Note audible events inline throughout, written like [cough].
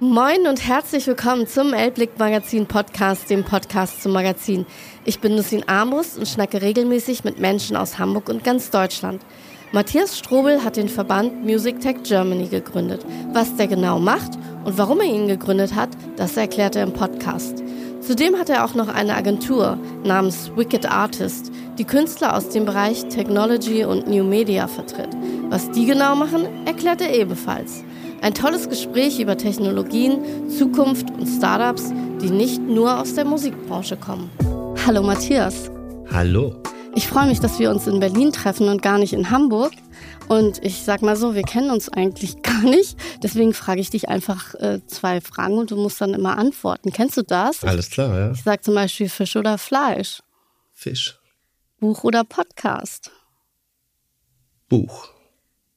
Moin und herzlich willkommen zum Elblick Magazin Podcast, dem Podcast zum Magazin. Ich bin Nussin Armbrust und schnacke regelmäßig mit Menschen aus Hamburg und ganz Deutschland. Matthias Strobel hat den Verband Music Tech Germany gegründet. Was der genau macht und warum er ihn gegründet hat, das erklärt er im Podcast. Zudem hat er auch noch eine Agentur namens Wicked Artist, die Künstler aus dem Bereich Technology und New Media vertritt. Was die genau machen, erklärt er ebenfalls. Ein tolles Gespräch über Technologien, Zukunft und Startups, die nicht nur aus der Musikbranche kommen. Hallo Matthias. Hallo. Ich freue mich, dass wir uns in Berlin treffen und gar nicht in Hamburg. Und ich sag mal so, wir kennen uns eigentlich [laughs] gar nicht. Deswegen frage ich dich einfach äh, zwei Fragen und du musst dann immer antworten. Kennst du das? Alles klar, ja. Ich sag zum Beispiel Fisch oder Fleisch. Fisch. Buch oder Podcast. Buch.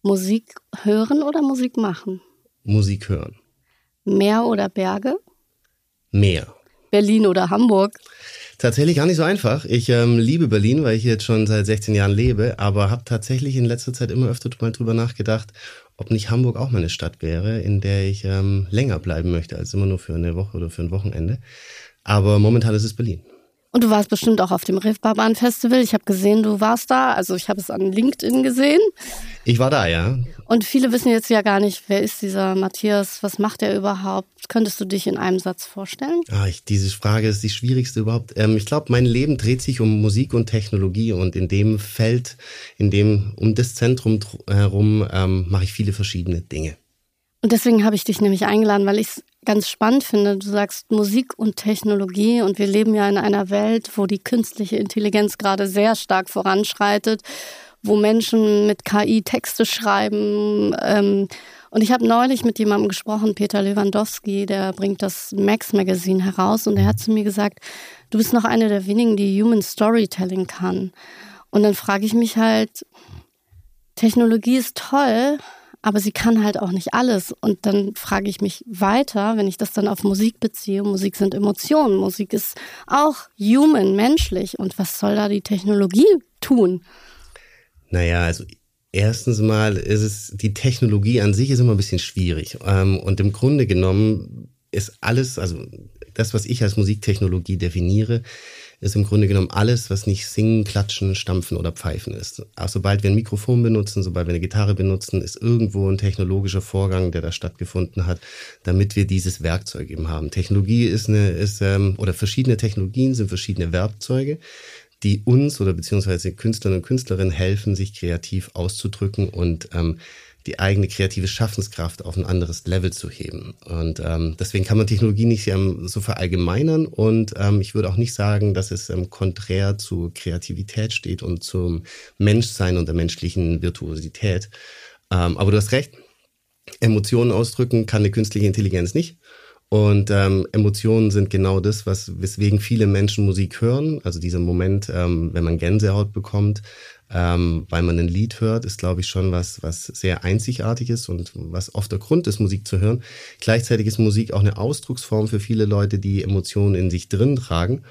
Musik hören oder Musik machen? Musik hören. Meer oder Berge? Meer. Berlin oder Hamburg? Tatsächlich gar nicht so einfach. Ich ähm, liebe Berlin, weil ich jetzt schon seit 16 Jahren lebe, aber habe tatsächlich in letzter Zeit immer öfter mal drüber nachgedacht, ob nicht Hamburg auch mal eine Stadt wäre, in der ich ähm, länger bleiben möchte als immer nur für eine Woche oder für ein Wochenende. Aber momentan ist es Berlin. Und du warst bestimmt auch auf dem Reeperbahn Festival. Ich habe gesehen, du warst da. Also ich habe es an LinkedIn gesehen. Ich war da, ja. Und viele wissen jetzt ja gar nicht, wer ist dieser Matthias, was macht er überhaupt? Könntest du dich in einem Satz vorstellen? Ah, ich, diese Frage ist die schwierigste überhaupt. Ähm, ich glaube, mein Leben dreht sich um Musik und Technologie und in dem Feld, in dem um das Zentrum herum ähm, mache ich viele verschiedene Dinge. Und deswegen habe ich dich nämlich eingeladen, weil ich es ganz spannend finde. Du sagst Musik und Technologie und wir leben ja in einer Welt, wo die künstliche Intelligenz gerade sehr stark voranschreitet, wo Menschen mit KI Texte schreiben. Ähm, und ich habe neulich mit jemandem gesprochen, Peter Lewandowski, der bringt das Max Magazine heraus und er hat zu mir gesagt, du bist noch eine der wenigen, die Human Storytelling kann. Und dann frage ich mich halt, Technologie ist toll, aber sie kann halt auch nicht alles. Und dann frage ich mich weiter, wenn ich das dann auf Musik beziehe. Musik sind Emotionen, Musik ist auch human, menschlich. Und was soll da die Technologie tun? Naja, also erstens mal ist es, die Technologie an sich ist immer ein bisschen schwierig. Ähm, und im Grunde genommen ist alles, also das, was ich als Musiktechnologie definiere, ist im Grunde genommen alles, was nicht singen, klatschen, stampfen oder pfeifen ist. Auch sobald wir ein Mikrofon benutzen, sobald wir eine Gitarre benutzen, ist irgendwo ein technologischer Vorgang, der da stattgefunden hat, damit wir dieses Werkzeug eben haben. Technologie ist eine, ist, ähm, oder verschiedene Technologien sind verschiedene Werkzeuge, die uns oder beziehungsweise Künstlerinnen und Künstlerinnen helfen, sich kreativ auszudrücken und ähm, die eigene kreative Schaffenskraft auf ein anderes Level zu heben. Und ähm, deswegen kann man Technologie nicht ähm, so verallgemeinern. Und ähm, ich würde auch nicht sagen, dass es ähm, konträr zu Kreativität steht und zum Menschsein und der menschlichen Virtuosität. Ähm, aber du hast recht, Emotionen ausdrücken kann eine künstliche Intelligenz nicht. Und ähm, Emotionen sind genau das, was weswegen viele Menschen Musik hören. Also dieser Moment, ähm, wenn man Gänsehaut bekommt, ähm, weil man ein Lied hört, ist, glaube ich, schon was, was sehr einzigartiges und was oft der Grund ist, Musik zu hören. Gleichzeitig ist Musik auch eine Ausdrucksform für viele Leute, die Emotionen in sich drin tragen.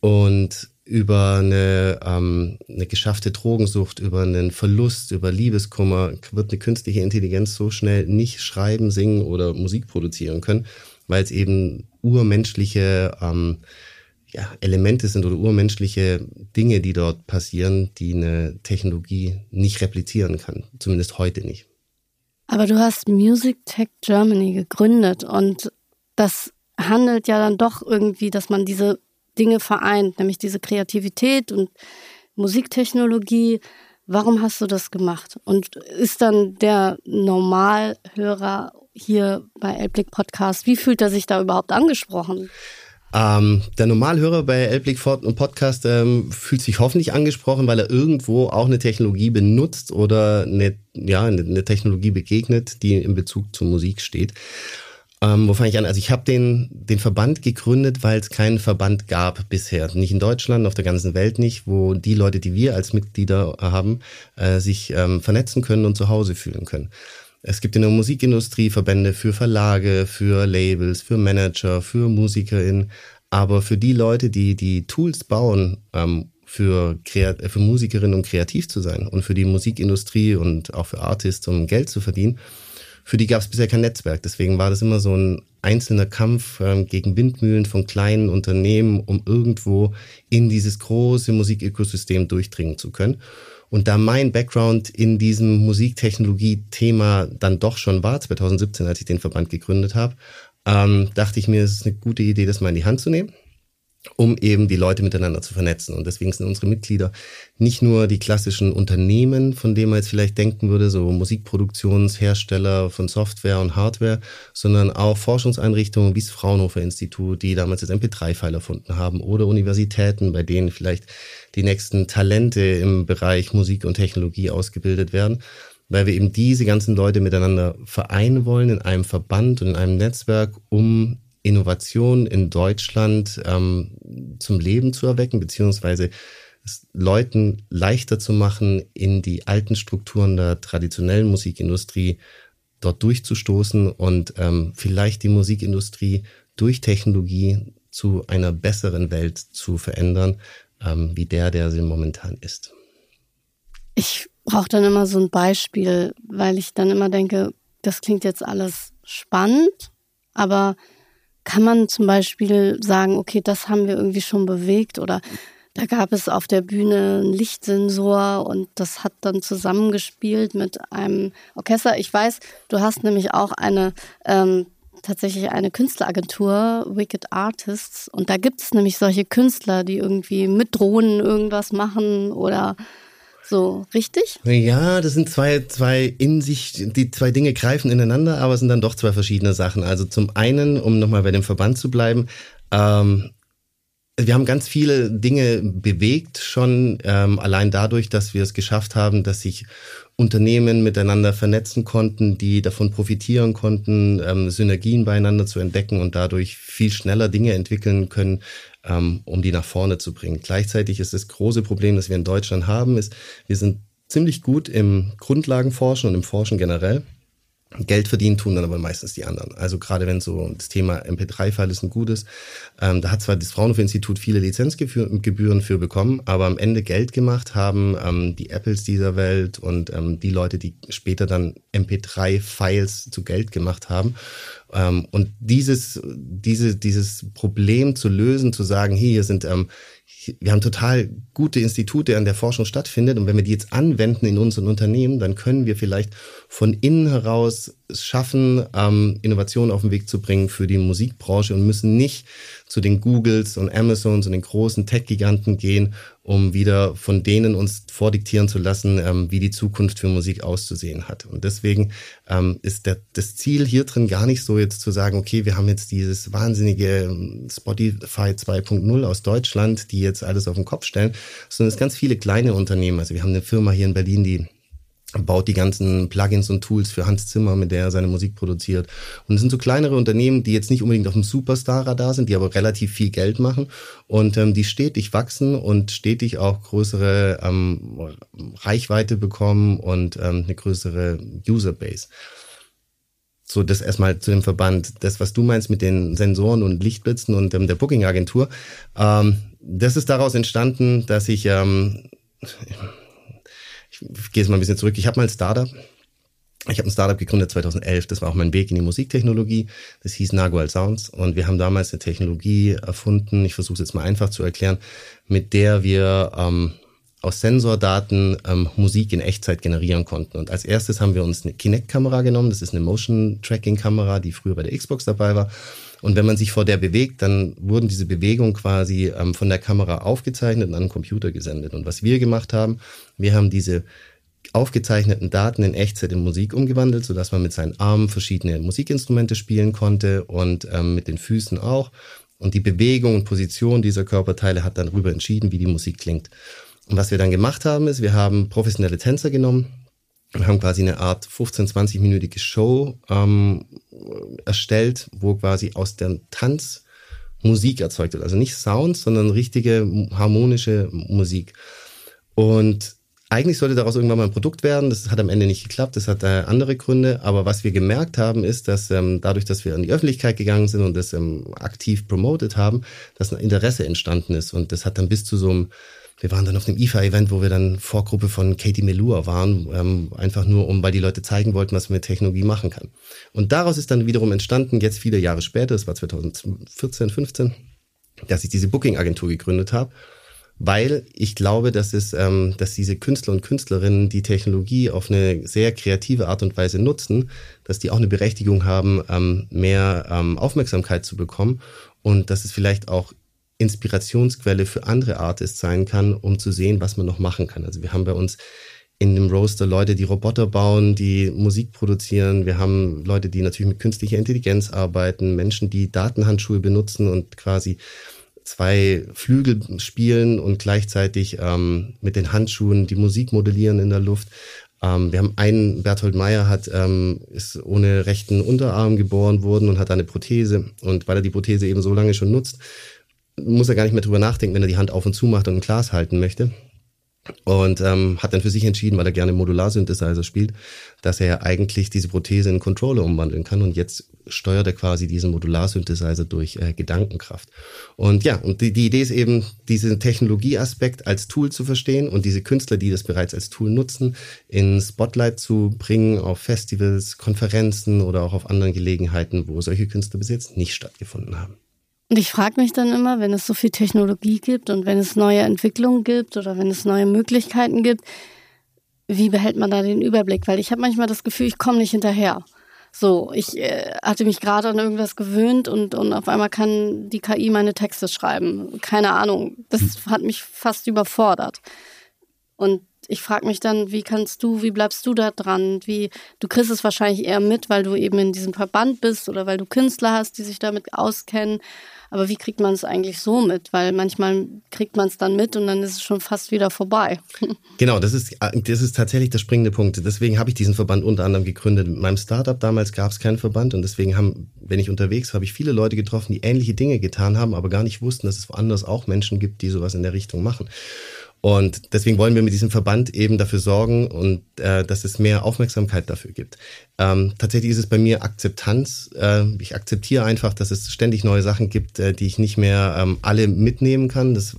Und über eine, ähm, eine geschaffte Drogensucht, über einen Verlust, über Liebeskummer wird eine künstliche Intelligenz so schnell nicht schreiben, singen oder Musik produzieren können, weil es eben urmenschliche ähm, ja, Elemente sind oder urmenschliche Dinge, die dort passieren, die eine Technologie nicht replizieren kann. Zumindest heute nicht. Aber du hast Music Tech Germany gegründet und das handelt ja dann doch irgendwie, dass man diese Dinge vereint, nämlich diese Kreativität und Musiktechnologie. Warum hast du das gemacht? Und ist dann der Normalhörer hier bei Elblick Podcast, wie fühlt er sich da überhaupt angesprochen? Ähm, der Normalhörer bei Elblick und Podcast ähm, fühlt sich hoffentlich angesprochen, weil er irgendwo auch eine Technologie benutzt oder eine, ja, eine Technologie begegnet, die in Bezug zur Musik steht. Ähm, wo fange ich an? Also ich habe den, den Verband gegründet, weil es keinen Verband gab bisher. Nicht in Deutschland, auf der ganzen Welt nicht, wo die Leute, die wir als Mitglieder haben, äh, sich ähm, vernetzen können und zu Hause fühlen können. Es gibt in der Musikindustrie Verbände für Verlage, für Labels, für Manager, für MusikerInnen. Aber für die Leute, die die Tools bauen, ähm, für, für Musikerinnen, um kreativ zu sein und für die Musikindustrie und auch für Artists, um Geld zu verdienen, für die gab es bisher kein Netzwerk. Deswegen war das immer so ein einzelner Kampf ähm, gegen Windmühlen von kleinen Unternehmen, um irgendwo in dieses große Musikökosystem durchdringen zu können. Und da mein Background in diesem Musiktechnologie-Thema dann doch schon war, 2017, als ich den Verband gegründet habe, ähm, dachte ich mir, es ist eine gute Idee, das mal in die Hand zu nehmen um eben die Leute miteinander zu vernetzen. Und deswegen sind unsere Mitglieder nicht nur die klassischen Unternehmen, von denen man jetzt vielleicht denken würde, so Musikproduktionshersteller von Software und Hardware, sondern auch Forschungseinrichtungen wie das Fraunhofer Institut, die damals das MP3-File erfunden haben, oder Universitäten, bei denen vielleicht die nächsten Talente im Bereich Musik und Technologie ausgebildet werden weil wir eben diese ganzen Leute miteinander vereinen wollen in einem Verband und in einem Netzwerk, um Innovation in Deutschland ähm, zum Leben zu erwecken, beziehungsweise es Leuten leichter zu machen, in die alten Strukturen der traditionellen Musikindustrie dort durchzustoßen und ähm, vielleicht die Musikindustrie durch Technologie zu einer besseren Welt zu verändern, ähm, wie der, der sie momentan ist. Ich brauche dann immer so ein Beispiel, weil ich dann immer denke, das klingt jetzt alles spannend, aber kann man zum Beispiel sagen, okay, das haben wir irgendwie schon bewegt oder da gab es auf der Bühne einen Lichtsensor und das hat dann zusammengespielt mit einem Orchester. Ich weiß, du hast nämlich auch eine ähm, tatsächlich eine Künstleragentur, Wicked Artists, und da gibt es nämlich solche Künstler, die irgendwie mit Drohnen irgendwas machen oder so, richtig? Ja, das sind zwei, zwei in sich, die zwei Dinge greifen ineinander, aber es sind dann doch zwei verschiedene Sachen. Also zum einen, um nochmal bei dem Verband zu bleiben, ähm, wir haben ganz viele Dinge bewegt schon, ähm, allein dadurch, dass wir es geschafft haben, dass sich Unternehmen miteinander vernetzen konnten, die davon profitieren konnten, ähm, Synergien beieinander zu entdecken und dadurch viel schneller Dinge entwickeln können, ähm, um die nach vorne zu bringen. Gleichzeitig ist das große Problem, das wir in Deutschland haben, ist, wir sind ziemlich gut im Grundlagenforschen und im Forschen generell. Geld verdienen tun dann aber meistens die anderen. Also gerade wenn so das Thema MP3-File ist ein gutes, ähm, da hat zwar das Fraunhofer Institut viele Lizenzgebühren für bekommen, aber am Ende Geld gemacht haben ähm, die Apples dieser Welt und ähm, die Leute, die später dann MP3-Files zu Geld gemacht haben. Ähm, und dieses, diese, dieses Problem zu lösen, zu sagen, hier sind ähm, wir haben total gute Institute, an der Forschung stattfindet. Und wenn wir die jetzt anwenden in unseren Unternehmen, dann können wir vielleicht von innen heraus es schaffen, ähm, Innovationen auf den Weg zu bringen für die Musikbranche und müssen nicht zu den Googles und Amazons und den großen Tech-Giganten gehen, um wieder von denen uns vordiktieren zu lassen, ähm, wie die Zukunft für Musik auszusehen hat. Und deswegen ähm, ist der, das Ziel hier drin gar nicht so jetzt zu sagen, okay, wir haben jetzt dieses wahnsinnige ähm, Spotify 2.0 aus Deutschland, die jetzt alles auf den Kopf stellen, sondern es ganz viele kleine Unternehmen. Also wir haben eine Firma hier in Berlin, die baut die ganzen Plugins und Tools für Hans Zimmer, mit der er seine Musik produziert. Und es sind so kleinere Unternehmen, die jetzt nicht unbedingt auf dem Superstar-Radar sind, die aber relativ viel Geld machen und ähm, die stetig wachsen und stetig auch größere ähm, Reichweite bekommen und ähm, eine größere Userbase. So, das erstmal zu dem Verband. Das, was du meinst mit den Sensoren und Lichtblitzen und ähm, der Booking-Agentur, ähm, das ist daraus entstanden, dass ich ähm, ich gehe jetzt mal ein bisschen zurück. Ich habe mal ein Startup. Ich habe ein Startup gegründet 2011. Das war auch mein Weg in die Musiktechnologie. Das hieß Nagual Sounds. Und wir haben damals eine Technologie erfunden. Ich versuche es jetzt mal einfach zu erklären, mit der wir ähm, aus Sensordaten ähm, Musik in Echtzeit generieren konnten. Und als erstes haben wir uns eine Kinect-Kamera genommen. Das ist eine Motion-Tracking-Kamera, die früher bei der Xbox dabei war. Und wenn man sich vor der bewegt, dann wurden diese Bewegungen quasi ähm, von der Kamera aufgezeichnet und an den Computer gesendet. Und was wir gemacht haben, wir haben diese aufgezeichneten Daten in Echtzeit in Musik umgewandelt, sodass man mit seinen Armen verschiedene Musikinstrumente spielen konnte und ähm, mit den Füßen auch. Und die Bewegung und Position dieser Körperteile hat dann darüber entschieden, wie die Musik klingt. Und was wir dann gemacht haben, ist, wir haben professionelle Tänzer genommen, Wir haben quasi eine Art 15, 20-minütige Show ähm, erstellt, wo quasi aus dem Tanz Musik erzeugt wird. Also nicht Sounds, sondern richtige harmonische Musik. Und eigentlich sollte daraus irgendwann mal ein Produkt werden. Das hat am Ende nicht geklappt. Das hat äh, andere Gründe. Aber was wir gemerkt haben, ist, dass ähm, dadurch, dass wir in die Öffentlichkeit gegangen sind und das ähm, aktiv promoted haben, dass ein Interesse entstanden ist. Und das hat dann bis zu so einem wir waren dann auf einem IFA-Event, wo wir dann Vorgruppe von Katie Melua waren, ähm, einfach nur um, weil die Leute zeigen wollten, was man mit Technologie machen kann. Und daraus ist dann wiederum entstanden, jetzt viele Jahre später, das war 2014, 15, dass ich diese Booking-Agentur gegründet habe weil ich glaube, dass es, ähm, dass diese Künstler und Künstlerinnen die Technologie auf eine sehr kreative Art und Weise nutzen, dass die auch eine Berechtigung haben, ähm, mehr ähm, Aufmerksamkeit zu bekommen und dass es vielleicht auch Inspirationsquelle für andere Artists sein kann, um zu sehen, was man noch machen kann. Also wir haben bei uns in dem Roaster Leute, die Roboter bauen, die Musik produzieren. Wir haben Leute, die natürlich mit künstlicher Intelligenz arbeiten, Menschen, die Datenhandschuhe benutzen und quasi zwei Flügel spielen und gleichzeitig ähm, mit den Handschuhen die Musik modellieren in der Luft. Ähm, wir haben einen, Berthold Meyer hat, ähm, ist ohne rechten Unterarm geboren worden und hat eine Prothese. Und weil er die Prothese eben so lange schon nutzt, muss er gar nicht mehr drüber nachdenken, wenn er die Hand auf und zu macht und ein Glas halten möchte und ähm, hat dann für sich entschieden, weil er gerne Modular-Synthesizer spielt, dass er eigentlich diese Prothese in Controller umwandeln kann und jetzt steuert er quasi diesen Modular-Synthesizer durch äh, Gedankenkraft. Und ja, und die, die Idee ist eben, diesen Technologieaspekt als Tool zu verstehen und diese Künstler, die das bereits als Tool nutzen, in Spotlight zu bringen auf Festivals, Konferenzen oder auch auf anderen Gelegenheiten, wo solche Künstler bis jetzt nicht stattgefunden haben. Und ich frage mich dann immer, wenn es so viel Technologie gibt und wenn es neue Entwicklungen gibt oder wenn es neue Möglichkeiten gibt, wie behält man da den Überblick? Weil ich habe manchmal das Gefühl, ich komme nicht hinterher. So, ich äh, hatte mich gerade an irgendwas gewöhnt und, und auf einmal kann die KI meine Texte schreiben. Keine Ahnung. Das hat mich fast überfordert. Und ich frage mich dann, wie kannst du, wie bleibst du da dran? Wie, du kriegst es wahrscheinlich eher mit, weil du eben in diesem Verband bist oder weil du Künstler hast, die sich damit auskennen. Aber wie kriegt man es eigentlich so mit? Weil manchmal kriegt man es dann mit und dann ist es schon fast wieder vorbei. [laughs] Genau, das ist, das ist tatsächlich der springende Punkt. Deswegen habe ich diesen Verband unter anderem gegründet. In meinem Startup damals gab es keinen Verband und deswegen haben, wenn ich unterwegs war, habe ich viele Leute getroffen, die ähnliche Dinge getan haben, aber gar nicht wussten, dass es woanders auch Menschen gibt, die sowas in der Richtung machen. Und deswegen wollen wir mit diesem Verband eben dafür sorgen und äh, dass es mehr Aufmerksamkeit dafür gibt. Ähm, tatsächlich ist es bei mir Akzeptanz. Äh, ich akzeptiere einfach, dass es ständig neue Sachen gibt, äh, die ich nicht mehr ähm, alle mitnehmen kann. Das,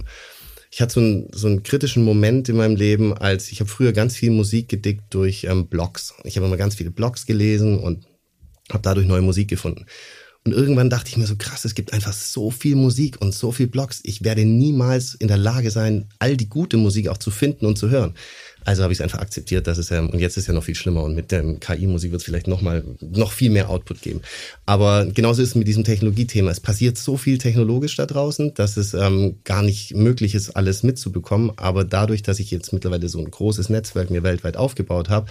ich hatte so, ein, so einen kritischen Moment in meinem Leben, als ich habe früher ganz viel Musik gedickt durch ähm, Blogs. Ich habe immer ganz viele Blogs gelesen und habe dadurch neue Musik gefunden. Und irgendwann dachte ich mir so, krass, es gibt einfach so viel Musik und so viel Blogs. Ich werde niemals in der Lage sein, all die gute Musik auch zu finden und zu hören. Also habe ich es einfach akzeptiert, dass es ähm, und jetzt ist ja noch viel schlimmer und mit der KI-Musik wird es vielleicht noch mal noch viel mehr Output geben. Aber genauso ist es mit diesem Technologiethema. Es passiert so viel technologisch da draußen, dass es ähm, gar nicht möglich ist, alles mitzubekommen. Aber dadurch, dass ich jetzt mittlerweile so ein großes Netzwerk mir weltweit aufgebaut habe,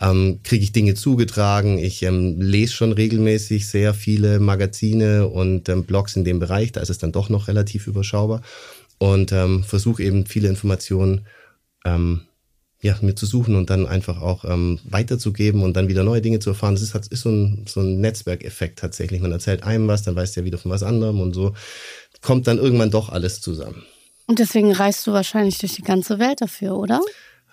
ähm, kriege ich Dinge zugetragen. Ich ähm, lese schon regelmäßig sehr viele Magazine und ähm, Blogs in dem Bereich. Da ist es dann doch noch relativ überschaubar und ähm, versuche eben viele Informationen ähm, ja, mir zu suchen und dann einfach auch ähm, weiterzugeben und dann wieder neue Dinge zu erfahren. Das ist, ist so ein, so ein Netzwerkeffekt tatsächlich. Man erzählt einem was, dann weiß der wieder von was anderem und so kommt dann irgendwann doch alles zusammen. Und deswegen reist du wahrscheinlich durch die ganze Welt dafür, oder?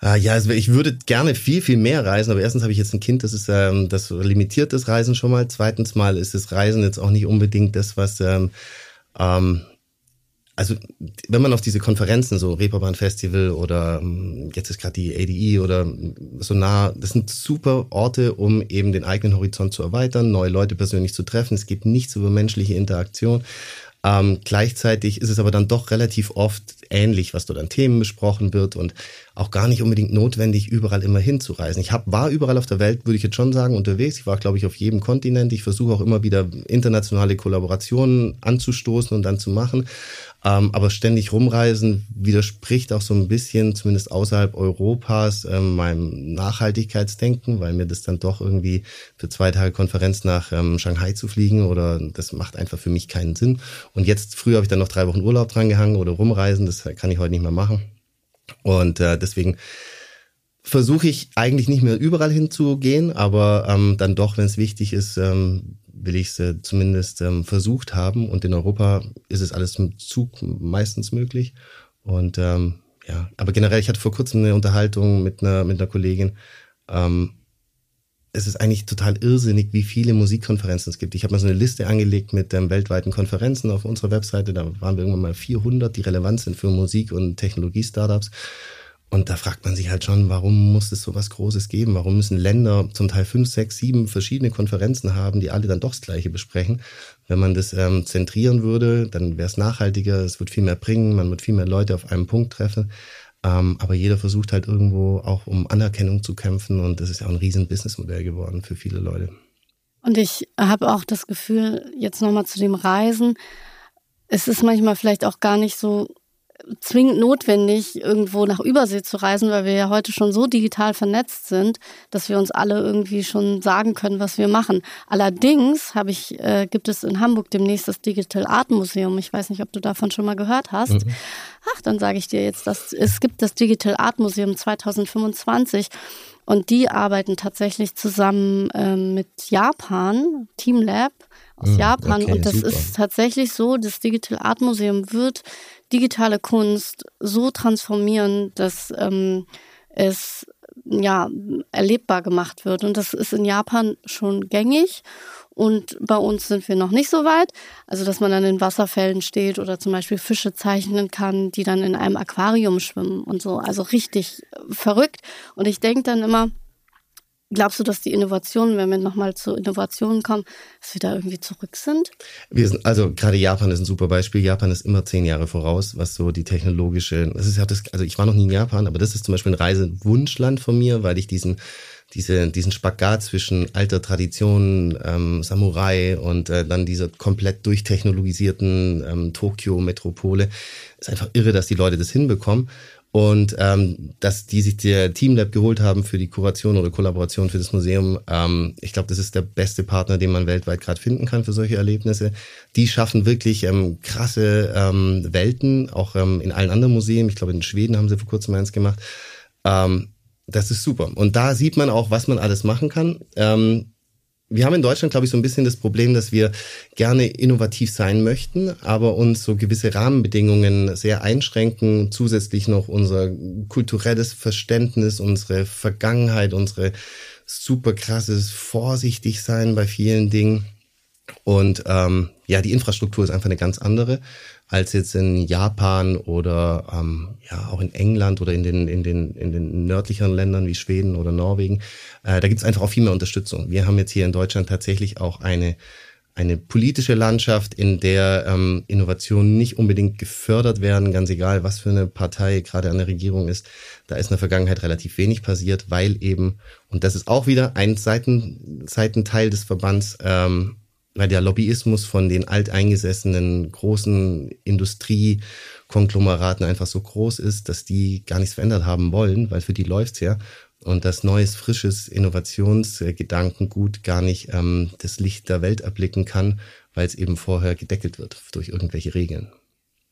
Ah, ja, also ich würde gerne viel, viel mehr reisen, aber erstens habe ich jetzt ein Kind, das ist ähm, das limitiert das Reisen schon mal. Zweitens mal ist das Reisen jetzt auch nicht unbedingt das, was ähm, ähm, also wenn man auf diese Konferenzen, so Reeperbahn Festival oder ähm, jetzt ist gerade die ADE oder so nah, das sind super Orte, um eben den eigenen Horizont zu erweitern, neue Leute persönlich zu treffen. Es geht nichts über menschliche Interaktion. Ähm, gleichzeitig ist es aber dann doch relativ oft ähnlich, was dort an Themen besprochen wird und auch gar nicht unbedingt notwendig, überall immer hinzureisen. Ich hab, war überall auf der Welt, würde ich jetzt schon sagen, unterwegs. Ich war, glaube ich, auf jedem Kontinent. Ich versuche auch immer wieder internationale Kollaborationen anzustoßen und dann zu machen. Ähm, aber ständig rumreisen widerspricht auch so ein bisschen, zumindest außerhalb Europas, ähm, meinem Nachhaltigkeitsdenken, weil mir das dann doch irgendwie für zwei Tage Konferenz nach ähm, Shanghai zu fliegen oder das macht einfach für mich keinen Sinn. Und jetzt, früher habe ich dann noch drei Wochen Urlaub dran gehangen oder rumreisen, das kann ich heute nicht mehr machen. Und äh, deswegen versuche ich eigentlich nicht mehr überall hinzugehen, aber ähm, dann doch, wenn es wichtig ist, ähm, will ich es zumindest ähm, versucht haben. Und in Europa ist es alles im Zug meistens möglich. Und ähm, ja, aber generell, ich hatte vor kurzem eine Unterhaltung mit einer, mit einer Kollegin. Ähm, es ist eigentlich total irrsinnig, wie viele Musikkonferenzen es gibt. Ich habe mal so eine Liste angelegt mit ähm, weltweiten Konferenzen auf unserer Webseite. Da waren wir irgendwann mal 400, die relevant sind für Musik- und Technologie-Startups. Und da fragt man sich halt schon, warum muss es so was Großes geben? Warum müssen Länder zum Teil fünf, sechs, sieben verschiedene Konferenzen haben, die alle dann doch das Gleiche besprechen? Wenn man das ähm, zentrieren würde, dann wäre es nachhaltiger, es wird viel mehr bringen, man wird viel mehr Leute auf einem Punkt treffen. Ähm, aber jeder versucht halt irgendwo auch um Anerkennung zu kämpfen und das ist ja auch ein riesen Businessmodell geworden für viele Leute. Und ich habe auch das Gefühl, jetzt nochmal zu dem Reisen, es ist manchmal vielleicht auch gar nicht so zwingend notwendig, irgendwo nach Übersee zu reisen, weil wir ja heute schon so digital vernetzt sind, dass wir uns alle irgendwie schon sagen können, was wir machen. Allerdings habe ich, äh, gibt es in Hamburg demnächst das Digital Art Museum. Ich weiß nicht, ob du davon schon mal gehört hast. Mhm. Ach, dann sage ich dir jetzt, dass es gibt das Digital Art Museum 2025 und die arbeiten tatsächlich zusammen äh, mit Japan, Team Lab aus mhm, Japan. Okay, und das super. ist tatsächlich so, das Digital Art Museum wird digitale Kunst so transformieren, dass ähm, es ja erlebbar gemacht wird. Und das ist in Japan schon gängig. Und bei uns sind wir noch nicht so weit. Also, dass man dann in Wasserfällen steht oder zum Beispiel Fische zeichnen kann, die dann in einem Aquarium schwimmen und so. Also richtig verrückt. Und ich denke dann immer, Glaubst du, dass die Innovationen, wenn wir nochmal zu Innovationen kommen, dass wir da irgendwie zurück sind? Wir sind, also gerade Japan ist ein super Beispiel. Japan ist immer zehn Jahre voraus, was so die technologische, das ist also ich war noch nie in Japan, aber das ist zum Beispiel ein Reisewunschland von mir, weil ich diesen, diese, diesen Spagat zwischen alter Tradition, ähm, Samurai und äh, dann dieser komplett durchtechnologisierten ähm, Tokio-Metropole, ist einfach irre, dass die Leute das hinbekommen. Und ähm, dass die sich der Teamlab geholt haben für die Kuration oder Kollaboration für das Museum, ähm, ich glaube, das ist der beste Partner, den man weltweit gerade finden kann für solche Erlebnisse. Die schaffen wirklich ähm, krasse ähm, Welten, auch ähm, in allen anderen Museen. Ich glaube, in Schweden haben sie vor kurzem eins gemacht. Ähm, das ist super. Und da sieht man auch, was man alles machen kann. Ähm, wir haben in Deutschland, glaube ich, so ein bisschen das Problem, dass wir gerne innovativ sein möchten, aber uns so gewisse Rahmenbedingungen sehr einschränken, zusätzlich noch unser kulturelles Verständnis, unsere Vergangenheit, unsere super krasses vorsichtig sein bei vielen Dingen. Und ähm, ja, die Infrastruktur ist einfach eine ganz andere als jetzt in Japan oder ähm, ja auch in England oder in den in den in den nördlicheren Ländern wie Schweden oder Norwegen. Äh, da gibt es einfach auch viel mehr Unterstützung. Wir haben jetzt hier in Deutschland tatsächlich auch eine eine politische Landschaft, in der ähm, Innovationen nicht unbedingt gefördert werden, ganz egal, was für eine Partei gerade an der Regierung ist. Da ist in der Vergangenheit relativ wenig passiert, weil eben, und das ist auch wieder ein Seiten, Seitenteil des Verbands, ähm, der Lobbyismus von den alteingesessenen großen Industriekonglomeraten einfach so groß ist, dass die gar nichts verändert haben wollen, weil für die läuft's ja. Und das neues, frisches Innovationsgedankengut gar nicht ähm, das Licht der Welt erblicken kann, weil es eben vorher gedeckelt wird durch irgendwelche Regeln.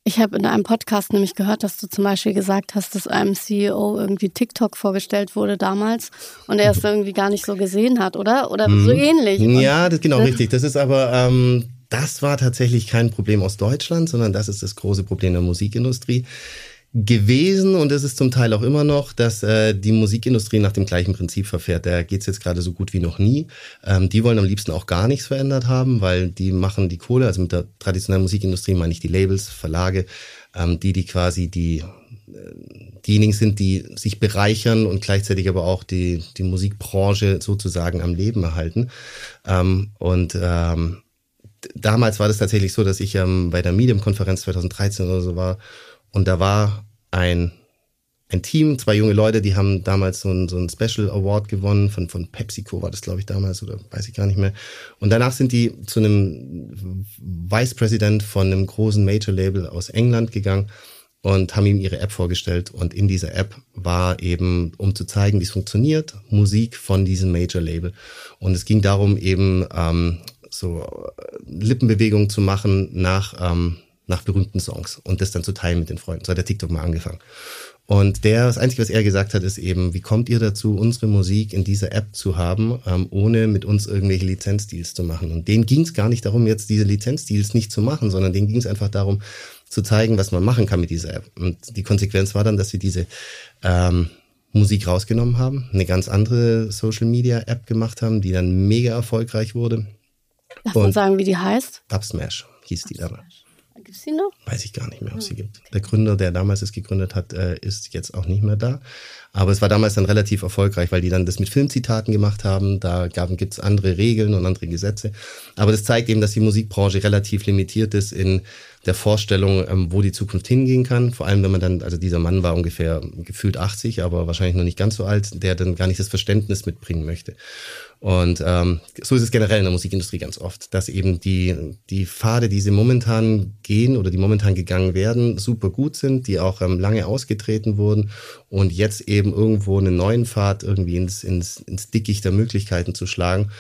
Ich habe in einem Podcast nämlich gehört, dass du zum Beispiel gesagt hast, dass einem CEO irgendwie TikTok vorgestellt wurde damals und er es irgendwie gar nicht so gesehen hat, oder? Oder mhm. so ähnlich. Ja, das genau richtig. Das ist aber, ähm, das war tatsächlich kein Problem aus Deutschland, sondern das ist das große Problem der Musikindustrie gewesen und es ist zum Teil auch immer noch, dass äh, die Musikindustrie nach dem gleichen Prinzip verfährt. Da geht's jetzt gerade so gut wie noch nie. Ähm, die wollen am liebsten auch gar nichts verändert haben, weil die machen die Kohle, also mit der traditionellen Musikindustrie meine ich die Labels, Verlage, ähm, die, die quasi die äh, diejenigen sind, die sich bereichern und gleichzeitig aber auch die, die Musikbranche sozusagen am Leben erhalten. Ähm, und ähm, damals war das tatsächlich so, dass ich ähm, bei der Medium-Konferenz 2013 oder so war und da war ein, ein Team, zwei junge Leute, die haben damals so ein, so ein Special Award gewonnen, von, von PepsiCo war das, glaube ich, damals, oder weiß ich gar nicht mehr. Und danach sind die zu einem Vice President von einem großen Major-Label aus England gegangen und haben ihm ihre App vorgestellt. Und in dieser App war eben, um zu zeigen, wie es funktioniert, Musik von diesem Major-Label. Und es ging darum, eben ähm, so Lippenbewegungen zu machen nach ähm, nach berühmten Songs und das dann zu teilen mit den Freunden. So hat der TikTok mal angefangen. Und der, das Einzige, was er gesagt hat, ist eben, wie kommt ihr dazu, unsere Musik in dieser App zu haben, ähm, ohne mit uns irgendwelche Lizenzdeals zu machen? Und denen ging es gar nicht darum, jetzt diese Lizenzdeals nicht zu machen, sondern denen ging es einfach darum, zu zeigen, was man machen kann mit dieser App. Und die Konsequenz war dann, dass wir diese ähm, Musik rausgenommen haben, eine ganz andere Social Media App gemacht haben, die dann mega erfolgreich wurde. Darf man sagen, wie die heißt? Dubsmash hieß die damals. Gibt es die noch? Weiß ich gar nicht mehr, ob es sie gibt. Der Gründer, der damals es gegründet hat, äh, ist jetzt auch nicht mehr da. Aber es war damals dann relativ erfolgreich, weil die dann das mit Filmzitaten gemacht haben. Da gibt es andere Regeln und andere Gesetze. Aber das zeigt eben, dass die Musikbranche relativ limitiert ist in der Vorstellung, ähm, wo die Zukunft hingehen kann. Vor allem, wenn man dann, also dieser Mann war ungefähr gefühlt 80, aber wahrscheinlich noch nicht ganz so alt, der dann gar nicht das Verständnis mitbringen möchte. Und ähm, so ist es generell in der Musikindustrie ganz oft, dass eben die, die Pfade, die sie momentan gehen oder die momentan gegangen werden, super gut sind, die auch ähm, lange ausgetreten wurden und jetzt eben irgendwo einen neuen Pfad irgendwie ins, ins, ins Dickicht der Möglichkeiten zu schlagen,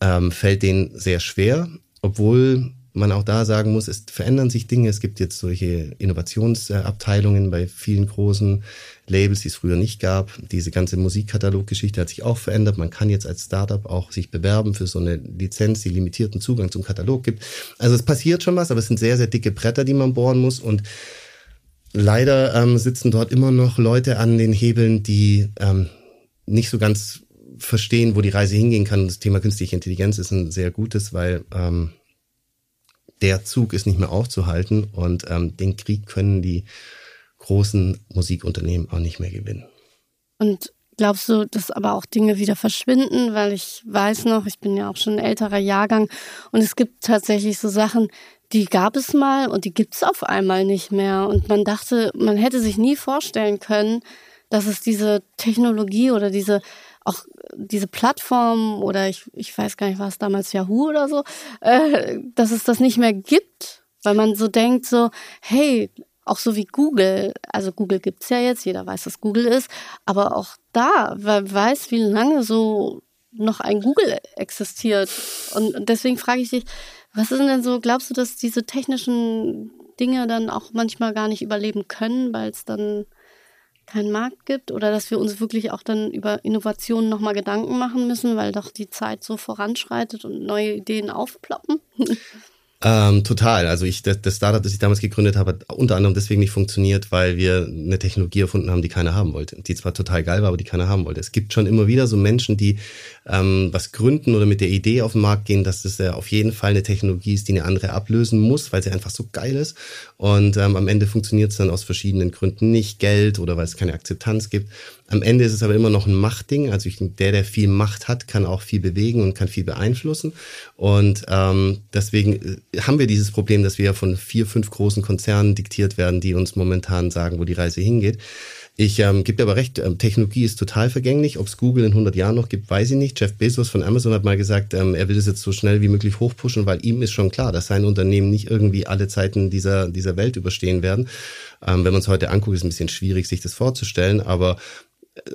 ähm, fällt denen sehr schwer, obwohl man auch da sagen muss, es verändern sich Dinge. Es gibt jetzt solche Innovationsabteilungen bei vielen großen Labels, die es früher nicht gab. Diese ganze Musikkataloggeschichte hat sich auch verändert. Man kann jetzt als Startup auch sich bewerben für so eine Lizenz, die limitierten Zugang zum Katalog gibt. Also es passiert schon was, aber es sind sehr, sehr dicke Bretter, die man bohren muss und Leider ähm, sitzen dort immer noch Leute an den Hebeln, die ähm, nicht so ganz verstehen, wo die Reise hingehen kann. Das Thema künstliche Intelligenz ist ein sehr gutes, weil ähm, der Zug ist nicht mehr aufzuhalten und ähm, den Krieg können die großen Musikunternehmen auch nicht mehr gewinnen. Und glaubst du, dass aber auch Dinge wieder verschwinden? Weil ich weiß noch, ich bin ja auch schon ein älterer Jahrgang und es gibt tatsächlich so Sachen, die gab es mal und die gibt es auf einmal nicht mehr. Und man dachte, man hätte sich nie vorstellen können, dass es diese Technologie oder diese auch diese Plattform oder ich, ich weiß gar nicht, was damals Yahoo oder so, äh, dass es das nicht mehr gibt, weil man so denkt, so, hey, auch so wie Google, also Google gibt's ja jetzt, jeder weiß, was Google ist, aber auch da, wer weiß, wie lange so noch ein Google existiert. Und deswegen frage ich dich, was ist denn so, glaubst du, dass diese technischen Dinge dann auch manchmal gar nicht überleben können, weil es dann keinen Markt gibt oder dass wir uns wirklich auch dann über Innovationen nochmal Gedanken machen müssen, weil doch die Zeit so voranschreitet und neue Ideen aufploppen? [laughs] Ähm, total. Also ich, das, das Startup, das ich damals gegründet habe, hat unter anderem deswegen nicht funktioniert, weil wir eine Technologie erfunden haben, die keiner haben wollte. Die zwar total geil war, aber die keiner haben wollte. Es gibt schon immer wieder so Menschen, die ähm, was gründen oder mit der Idee auf den Markt gehen, dass das äh, auf jeden Fall eine Technologie ist, die eine andere ablösen muss, weil sie einfach so geil ist. Und ähm, am Ende funktioniert es dann aus verschiedenen Gründen nicht, Geld oder weil es keine Akzeptanz gibt. Am Ende ist es aber immer noch ein Machtding. Also ich, der, der viel Macht hat, kann auch viel bewegen und kann viel beeinflussen. Und ähm, deswegen äh, haben wir dieses Problem, dass wir von vier, fünf großen Konzernen diktiert werden, die uns momentan sagen, wo die Reise hingeht. Ich ähm, gebe aber recht, ähm, Technologie ist total vergänglich. Ob es Google in 100 Jahren noch gibt, weiß ich nicht. Jeff Bezos von Amazon hat mal gesagt, ähm, er will das jetzt so schnell wie möglich hochpushen, weil ihm ist schon klar, dass sein Unternehmen nicht irgendwie alle Zeiten dieser, dieser Welt überstehen werden. Ähm, wenn man es heute anguckt, ist es ein bisschen schwierig, sich das vorzustellen, aber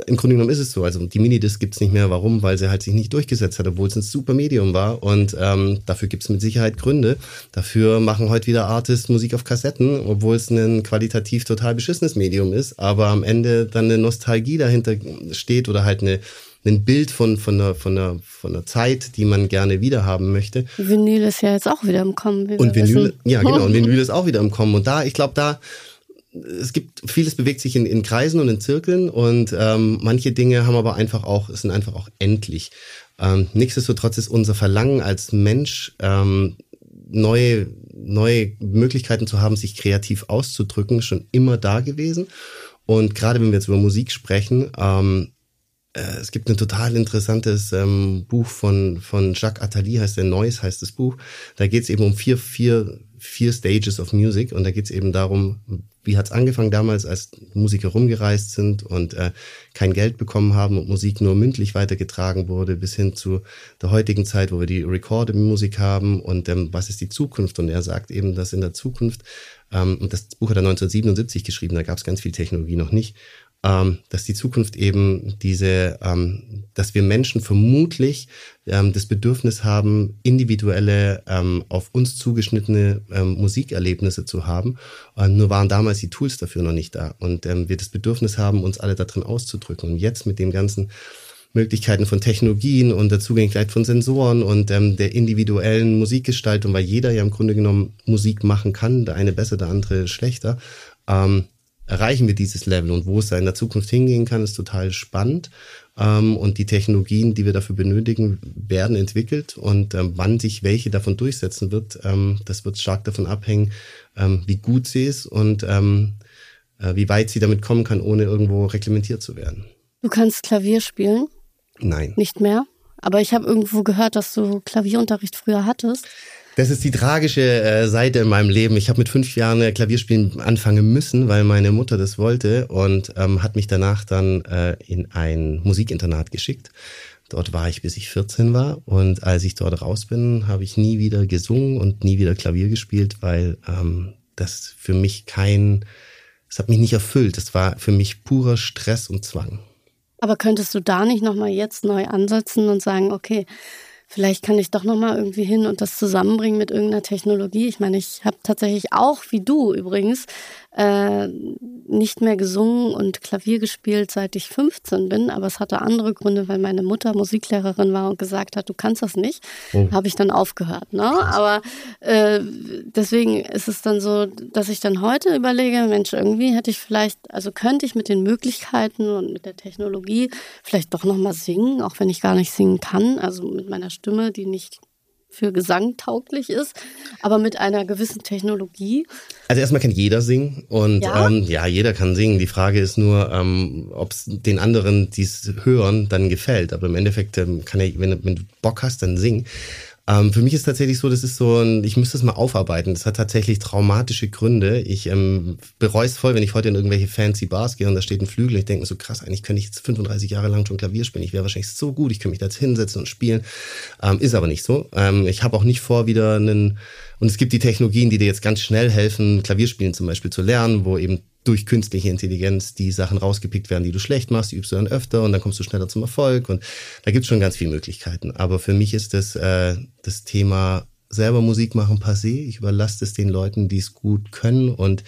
im Grunde genommen ist es so. Also die Minidisc gibt's nicht mehr. Warum? Weil sie halt sich nicht durchgesetzt hat, obwohl es ein super Medium war. Und ähm, dafür gibt's mit Sicherheit Gründe. Dafür machen heute wieder Artists Musik auf Kassetten, obwohl es ein qualitativ total beschissenes Medium ist. Aber am Ende dann eine Nostalgie dahinter steht oder halt eine ein Bild von, von, einer, von, einer, von einer Zeit, die man gerne wieder haben möchte. Vinyl ist ja jetzt auch wieder im Kommen. und Vinyl, wissen. ja genau, und [laughs] Vinyl ist auch wieder im Kommen. Und da, ich glaube, da es gibt vieles bewegt sich in, in Kreisen und in Zirkeln und ähm, manche Dinge haben aber einfach auch sind einfach auch endlich. Ähm, nichtsdestotrotz ist unser Verlangen als Mensch ähm, neue neue Möglichkeiten zu haben, sich kreativ auszudrücken, schon immer da gewesen. Und gerade wenn wir jetzt über Musik sprechen, ähm, äh, es gibt ein total interessantes ähm, Buch von, von Jacques Attali, heißt der Noise, heißt das Buch. Da geht es eben um vier, vier, vier Stages of Music und da geht es eben darum, wie hat's angefangen damals, als Musiker rumgereist sind und äh, kein Geld bekommen haben und Musik nur mündlich weitergetragen wurde, bis hin zu der heutigen Zeit, wo wir die Recorded-Musik haben und ähm, was ist die Zukunft? Und er sagt eben, dass in der Zukunft, ähm, und das Buch hat er 1977 geschrieben, da gab's ganz viel Technologie noch nicht, ähm, dass die Zukunft eben diese, ähm, dass wir Menschen vermutlich ähm, das Bedürfnis haben, individuelle, ähm, auf uns zugeschnittene ähm, Musikerlebnisse zu haben. Ähm, nur waren damals die Tools dafür noch nicht da. Und ähm, wir das Bedürfnis haben, uns alle darin auszudrücken. Und jetzt mit dem ganzen Möglichkeiten von Technologien und der Zugänglichkeit von Sensoren und ähm, der individuellen Musikgestaltung, weil jeder ja im Grunde genommen Musik machen kann, der eine besser, der andere schlechter, ähm, erreichen wir dieses Level. Und wo es da in der Zukunft hingehen kann, ist total spannend. Ähm, und die Technologien, die wir dafür benötigen, werden entwickelt. Und ähm, wann sich welche davon durchsetzen wird, ähm, das wird stark davon abhängen, wie gut sie ist und äh, wie weit sie damit kommen kann, ohne irgendwo reglementiert zu werden. Du kannst Klavier spielen? Nein. Nicht mehr? Aber ich habe irgendwo gehört, dass du Klavierunterricht früher hattest. Das ist die tragische äh, Seite in meinem Leben. Ich habe mit fünf Jahren äh, Klavierspielen anfangen müssen, weil meine Mutter das wollte und ähm, hat mich danach dann äh, in ein Musikinternat geschickt. Dort war ich, bis ich 14 war. Und als ich dort raus bin, habe ich nie wieder gesungen und nie wieder Klavier gespielt, weil ähm, das für mich kein, es hat mich nicht erfüllt. Das war für mich purer Stress und Zwang. Aber könntest du da nicht nochmal jetzt neu ansetzen und sagen, okay, vielleicht kann ich doch nochmal irgendwie hin und das zusammenbringen mit irgendeiner Technologie. Ich meine, ich habe tatsächlich auch, wie du übrigens, äh, nicht mehr gesungen und Klavier gespielt, seit ich 15 bin, aber es hatte andere Gründe, weil meine Mutter Musiklehrerin war und gesagt hat, du kannst das nicht, oh. habe ich dann aufgehört. Ne? Aber äh, deswegen ist es dann so, dass ich dann heute überlege, Mensch, irgendwie hätte ich vielleicht, also könnte ich mit den Möglichkeiten und mit der Technologie vielleicht doch nochmal singen, auch wenn ich gar nicht singen kann, also mit meiner Stimme, die nicht für Gesang tauglich ist, aber mit einer gewissen Technologie. Also erstmal kann jeder singen und ja, ähm, ja jeder kann singen. Die Frage ist nur, ähm, ob es den anderen, die es hören, dann gefällt. Aber im Endeffekt ähm, kann er, wenn, wenn du Bock hast, dann singen. Ähm, für mich ist tatsächlich so, das ist so ein, ich müsste es mal aufarbeiten. Das hat tatsächlich traumatische Gründe. Ich ähm, bereue es voll, wenn ich heute in irgendwelche fancy Bars gehe und da steht ein Flügel. Ich denke so krass, eigentlich könnte ich jetzt 35 Jahre lang schon Klavier spielen. Ich wäre wahrscheinlich so gut, ich könnte mich da jetzt hinsetzen und spielen. Ähm, ist aber nicht so. Ähm, ich habe auch nicht vor, wieder einen, und es gibt die Technologien, die dir jetzt ganz schnell helfen, Klavierspielen zum Beispiel zu lernen, wo eben durch künstliche Intelligenz die Sachen rausgepickt werden, die du schlecht machst, die übst du dann öfter und dann kommst du schneller zum Erfolg und da gibt's schon ganz viele Möglichkeiten. Aber für mich ist das äh, das Thema selber Musik machen passé. Ich überlasse es den Leuten, die es gut können und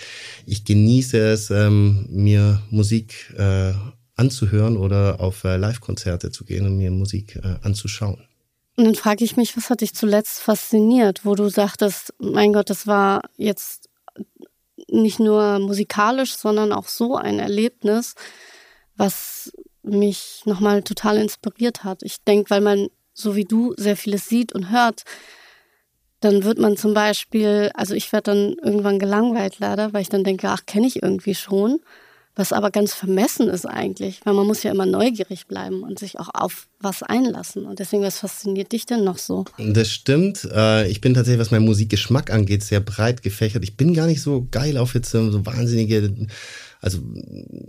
ich genieße es, ähm, mir Musik äh, anzuhören oder auf äh, Live-Konzerte zu gehen und mir Musik äh, anzuschauen. Und dann frage ich mich, was hat dich zuletzt fasziniert, wo du sagtest, mein Gott, das war jetzt nicht nur musikalisch, sondern auch so ein Erlebnis, was mich nochmal total inspiriert hat. Ich denke, weil man, so wie du, sehr vieles sieht und hört, dann wird man zum Beispiel, also ich werde dann irgendwann gelangweilt leider, weil ich dann denke, ach, kenne ich irgendwie schon was aber ganz vermessen ist eigentlich, weil man muss ja immer neugierig bleiben und sich auch auf was einlassen. Und deswegen, was fasziniert dich denn noch so? Das stimmt. Äh, ich bin tatsächlich, was meinen Musikgeschmack angeht, sehr breit gefächert. Ich bin gar nicht so geil auf jetzt so wahnsinnige also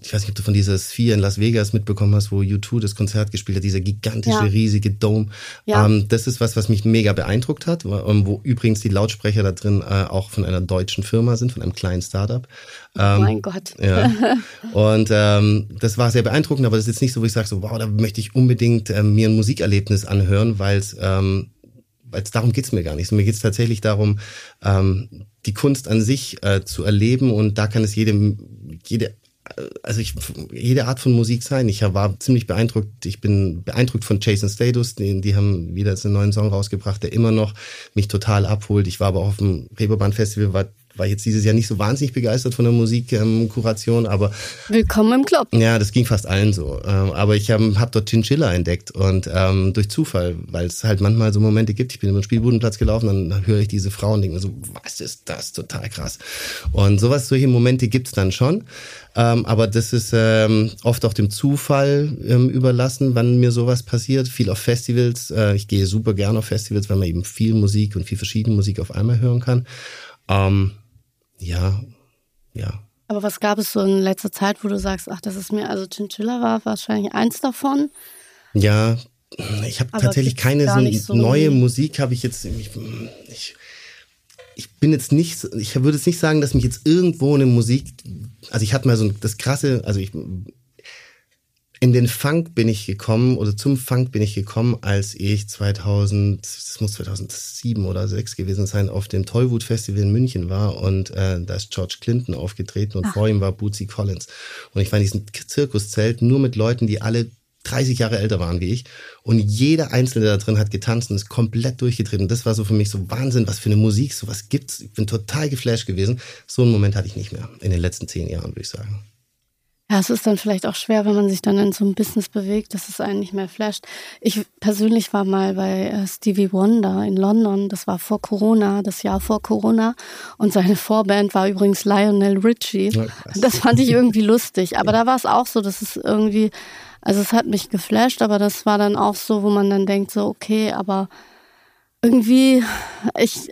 ich weiß nicht, ob du von dieser Sphere in Las Vegas mitbekommen hast, wo U2 das Konzert gespielt hat, dieser gigantische, ja. riesige Dome. Ja. Ähm, das ist was, was mich mega beeindruckt hat, ähm, wo übrigens die Lautsprecher da drin äh, auch von einer deutschen Firma sind, von einem kleinen Startup. Ähm, oh mein Gott. Ja. [laughs] Und ähm, das war sehr beeindruckend, aber das ist jetzt nicht so, wo ich sage, so, wow, da möchte ich unbedingt ähm, mir ein Musikerlebnis anhören, weil es ähm, weil darum geht's mir gar nicht. Mir geht's tatsächlich darum, ähm, die Kunst an sich äh, zu erleben und da kann es jedem, jede also ich, jede Art von Musik sein. Ich war ziemlich beeindruckt. Ich bin beeindruckt von Jason Status. Die, die haben wieder einen neuen Song rausgebracht, der immer noch mich total abholt. Ich war aber auch auf dem Reeperbahn Festival, war war jetzt dieses Jahr nicht so wahnsinnig begeistert von der Musikkuration, ähm, aber willkommen im Club. Ja, das ging fast allen so. Ähm, aber ich habe hab dort Chinchilla entdeckt und ähm, durch Zufall, weil es halt manchmal so Momente gibt. Ich bin über den Spielbudenplatz gelaufen, dann höre ich diese Frau und denke mir so, was ist das? Total krass. Und sowas, solche Momente gibt's dann schon. Ähm, aber das ist ähm, oft auch dem Zufall ähm, überlassen, wann mir sowas passiert. Viel auf Festivals. Äh, ich gehe super gerne auf Festivals, weil man eben viel Musik und viel verschiedene Musik auf einmal hören kann. Ähm, ja, ja. Aber was gab es so in letzter Zeit, wo du sagst, ach, das ist mir, also Chinchilla war wahrscheinlich eins davon? Ja, ich habe tatsächlich keine so, so neue Musik, habe ich jetzt, ich, ich, ich, bin jetzt nicht, ich würde jetzt nicht sagen, dass mich jetzt irgendwo eine Musik, also ich hatte mal so das krasse, also ich in den Funk bin ich gekommen oder zum Funk bin ich gekommen, als ich 2000, das muss 2007 oder 2006 gewesen sein, auf dem Tollwood Festival in München war und äh, da ist George Clinton aufgetreten und Ach. vor ihm war Bootsy Collins. Und ich war in diesem Zirkuszelt nur mit Leuten, die alle 30 Jahre älter waren wie ich. Und jeder Einzelne da drin hat getanzt und ist komplett durchgetreten. Und das war so für mich so Wahnsinn, was für eine Musik, so was gibt's. Ich bin total geflasht gewesen. So einen Moment hatte ich nicht mehr in den letzten zehn Jahren, würde ich sagen. Ja, es ist dann vielleicht auch schwer, wenn man sich dann in so einem Business bewegt, dass es einen nicht mehr flasht. Ich persönlich war mal bei äh, Stevie Wonder in London. Das war vor Corona, das Jahr vor Corona. Und seine Vorband war übrigens Lionel Richie. Ja, das fand ich irgendwie lustig. Aber ja. da war es auch so, dass es irgendwie, also es hat mich geflasht, aber das war dann auch so, wo man dann denkt, so, okay, aber irgendwie, ich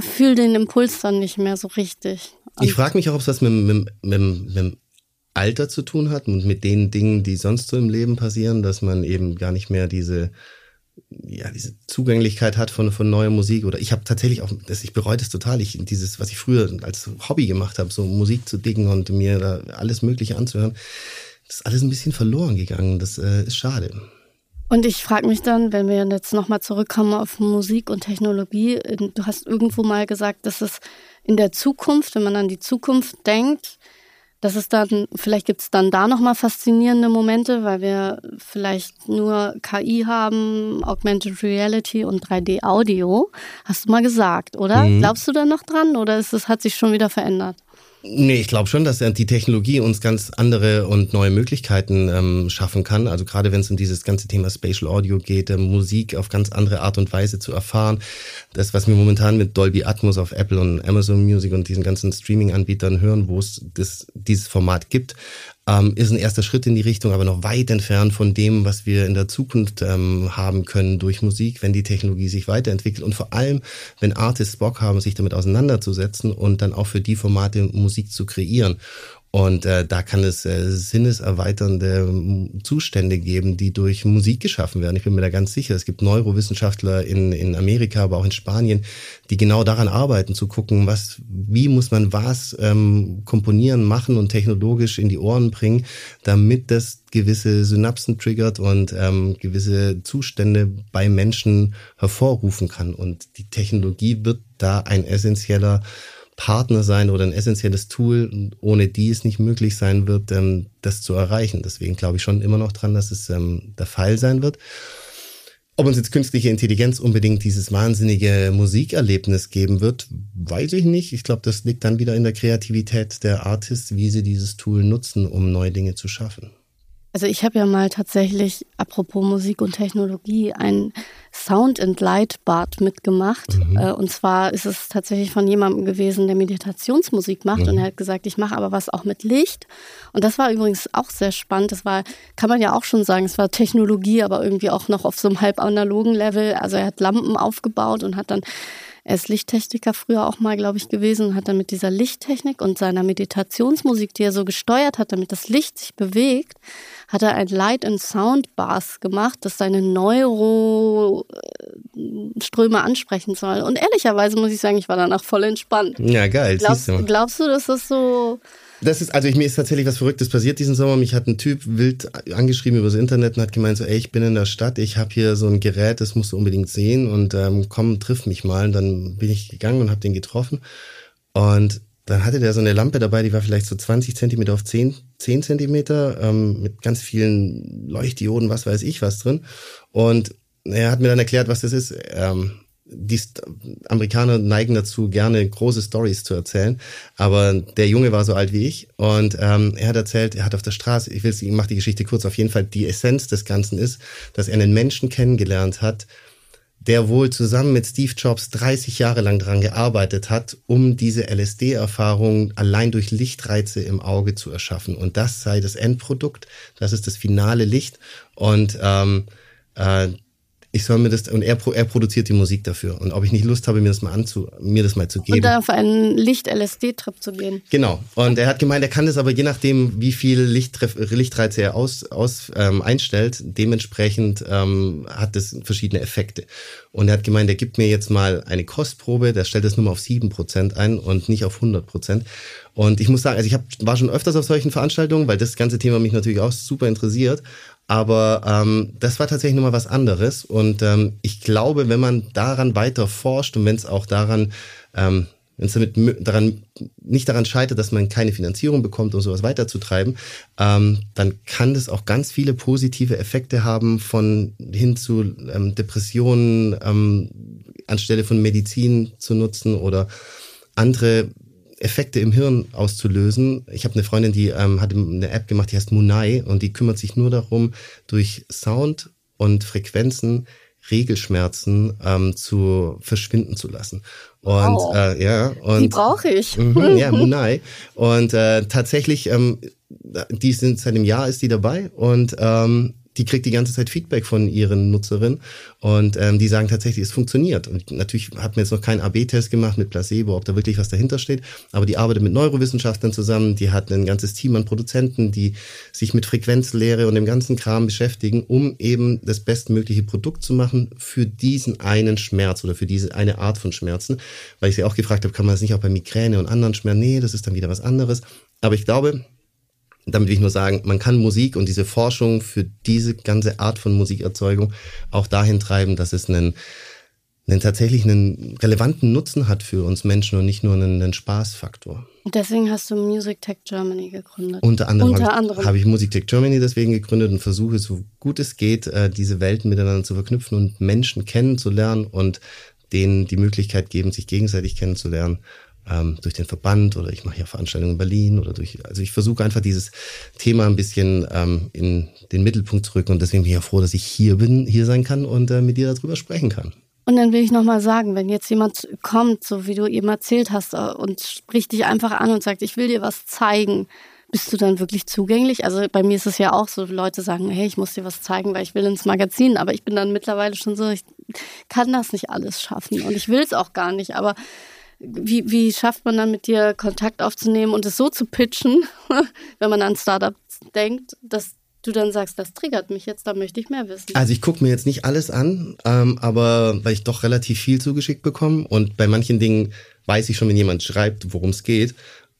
fühle den Impuls dann nicht mehr so richtig. Und ich frage mich auch, ob es was mit, mit, mit, mit Alter zu tun hat und mit den Dingen, die sonst so im Leben passieren, dass man eben gar nicht mehr diese ja, diese Zugänglichkeit hat von, von neuer Musik oder ich habe tatsächlich auch, das, ich bereue das total, ich, dieses, was ich früher als Hobby gemacht habe, so Musik zu dicken und mir da alles Mögliche anzuhören, das ist alles ein bisschen verloren gegangen, das äh, ist schade. Und ich frage mich dann, wenn wir jetzt nochmal zurückkommen auf Musik und Technologie, du hast irgendwo mal gesagt, dass es in der Zukunft, wenn man an die Zukunft denkt, das ist dann, vielleicht gibt es dann da nochmal faszinierende Momente, weil wir vielleicht nur KI haben, Augmented Reality und 3D-Audio. Hast du mal gesagt, oder? Mhm. Glaubst du da noch dran oder ist es, hat sich schon wieder verändert? Nee, ich glaube schon, dass die Technologie uns ganz andere und neue Möglichkeiten ähm, schaffen kann. Also gerade wenn es um dieses ganze Thema Spatial Audio geht, äh, Musik auf ganz andere Art und Weise zu erfahren. Das, was wir momentan mit Dolby Atmos auf Apple und Amazon Music und diesen ganzen Streaming-Anbietern hören, wo es das, dieses Format gibt, ähm, ist ein erster Schritt in die Richtung, aber noch weit entfernt von dem, was wir in der Zukunft ähm, haben können durch Musik, wenn die Technologie sich weiterentwickelt und vor allem, wenn Artists Bock haben, sich damit auseinanderzusetzen und dann auch für die Formate Musik zu kreieren. Und äh, da kann es äh, sinneserweiternde Zustände geben, die durch Musik geschaffen werden. Ich bin mir da ganz sicher. Es gibt Neurowissenschaftler in, in Amerika, aber auch in Spanien, die genau daran arbeiten, zu gucken, was, wie muss man was ähm, komponieren, machen und technologisch in die Ohren bringen, damit das gewisse Synapsen triggert und ähm, gewisse Zustände bei Menschen hervorrufen kann. Und die Technologie wird da ein essentieller Partner sein oder ein essentielles Tool, ohne die es nicht möglich sein wird, ähm, das zu erreichen. Deswegen glaube ich schon immer noch dran, dass es ähm, der Fall sein wird. Ob uns jetzt künstliche Intelligenz unbedingt dieses wahnsinnige Musikerlebnis geben wird, weiß ich nicht. Ich glaube, das liegt dann wieder in der Kreativität der Artists, wie sie dieses Tool nutzen, um neue Dinge zu schaffen. Also ich habe ja mal tatsächlich, apropos Musik und Technologie, ein Sound and Light Bad mitgemacht. Mhm. Äh, und zwar ist es tatsächlich von jemandem gewesen, der Meditationsmusik macht. Mhm. Und er hat gesagt, ich mache aber was auch mit Licht. Und das war übrigens auch sehr spannend. Das war, kann man ja auch schon sagen, es war Technologie, aber irgendwie auch noch auf so einem halb analogen Level. Also er hat Lampen aufgebaut und hat dann er ist Lichttechniker früher auch mal, glaube ich, gewesen und hat dann mit dieser Lichttechnik und seiner Meditationsmusik, die er so gesteuert hat, damit das Licht sich bewegt, hat er ein Light and Sound Bars gemacht, das seine Neuroströme ansprechen soll. Und ehrlicherweise muss ich sagen, ich war danach voll entspannt. Ja, geil. Glaubst, du. glaubst du, dass das so das ist, also ich, mir ist tatsächlich was Verrücktes passiert diesen Sommer. Mich hat ein Typ wild angeschrieben übers Internet und hat gemeint so, ey, ich bin in der Stadt, ich habe hier so ein Gerät, das musst du unbedingt sehen und ähm, komm, triff mich mal. Und dann bin ich gegangen und habe den getroffen und dann hatte der so eine Lampe dabei, die war vielleicht so 20 Zentimeter auf 10, 10 Zentimeter ähm, mit ganz vielen Leuchtdioden, was weiß ich was drin. Und er hat mir dann erklärt, was das ist. Ähm, die Amerikaner neigen dazu, gerne große Stories zu erzählen. Aber der Junge war so alt wie ich und ähm, er hat erzählt, er hat auf der Straße, ich will, ich mache die Geschichte kurz, auf jeden Fall die Essenz des Ganzen ist, dass er einen Menschen kennengelernt hat, der wohl zusammen mit Steve Jobs 30 Jahre lang dran gearbeitet hat, um diese LSD-Erfahrung allein durch Lichtreize im Auge zu erschaffen. Und das sei das Endprodukt, das ist das finale Licht. Und ähm, äh, ich soll mir das und er, er produziert die Musik dafür. Und ob ich nicht Lust habe mir das mal anzu mir das mal zu geben. und auf einen Licht LSD Trip zu gehen. Genau. Und er hat gemeint er kann das aber je nachdem wie viel Lichttreff, Lichtreize er aus, aus ähm, einstellt dementsprechend ähm, hat das verschiedene Effekte. Und er hat gemeint er gibt mir jetzt mal eine Kostprobe der stellt das nur mal auf sieben Prozent ein und nicht auf 100 Prozent. Und ich muss sagen, also ich hab, war schon öfters auf solchen Veranstaltungen, weil das ganze Thema mich natürlich auch super interessiert. Aber ähm, das war tatsächlich nochmal was anderes. Und ähm, ich glaube, wenn man daran weiter forscht und wenn es auch daran, ähm, wenn es damit daran nicht daran scheitert, dass man keine Finanzierung bekommt, um sowas weiterzutreiben, ähm, dann kann das auch ganz viele positive Effekte haben, von hin zu ähm, Depressionen ähm, anstelle von Medizin zu nutzen oder andere Effekte im Hirn auszulösen. Ich habe eine Freundin, die ähm, hat eine App gemacht, die heißt Munai und die kümmert sich nur darum, durch Sound und Frequenzen Regelschmerzen ähm, zu verschwinden zu lassen. Und wow. äh, ja, und die brauche ich. Mh, ja, Munai. Und äh, tatsächlich, ähm, die sind seit einem Jahr ist die dabei und ähm, die kriegt die ganze Zeit Feedback von ihren Nutzerinnen und ähm, die sagen tatsächlich, es funktioniert. Und natürlich hat man jetzt noch keinen AB-Test gemacht mit Placebo, ob da wirklich was dahinter steht, aber die arbeitet mit Neurowissenschaftlern zusammen, die hat ein ganzes Team an Produzenten, die sich mit Frequenzlehre und dem ganzen Kram beschäftigen, um eben das bestmögliche Produkt zu machen für diesen einen Schmerz oder für diese eine Art von Schmerzen. Weil ich sie auch gefragt habe, kann man das nicht auch bei Migräne und anderen Schmerzen? Nee, das ist dann wieder was anderes. Aber ich glaube, damit will ich nur sagen, man kann Musik und diese Forschung für diese ganze Art von Musikerzeugung auch dahin treiben, dass es einen, einen tatsächlich einen relevanten Nutzen hat für uns Menschen und nicht nur einen, einen Spaßfaktor. Deswegen hast du Music Tech Germany gegründet. Unter anderem, Unter habe, anderem. habe ich Music Tech Germany deswegen gegründet und versuche, so gut es geht, äh, diese Welten miteinander zu verknüpfen und Menschen kennenzulernen und denen die Möglichkeit geben, sich gegenseitig kennenzulernen ähm, durch den Verband oder ich mache ja Veranstaltungen in Berlin oder durch, also ich versuche einfach dieses Thema ein bisschen ähm, in den Mittelpunkt zu rücken und deswegen bin ich ja froh, dass ich hier bin, hier sein kann und äh, mit dir darüber sprechen kann. Und dann will ich nochmal sagen, wenn jetzt jemand kommt, so wie du eben erzählt hast, äh, und spricht dich einfach an und sagt, ich will dir was zeigen, bist du dann wirklich zugänglich? Also bei mir ist es ja auch so, Leute sagen, hey, ich muss dir was zeigen, weil ich will ins Magazin, aber ich bin dann mittlerweile schon so, ich kann das nicht alles schaffen und ich will es auch gar nicht, aber wie, wie schafft man dann mit dir Kontakt aufzunehmen und es so zu pitchen, [laughs] wenn man an Startups denkt, dass du dann sagst, das triggert mich jetzt, da möchte ich mehr wissen. Also ich gucke mir jetzt nicht alles an, ähm, aber weil ich doch relativ viel zugeschickt bekomme und bei manchen Dingen weiß ich schon, wenn jemand schreibt, worum es geht,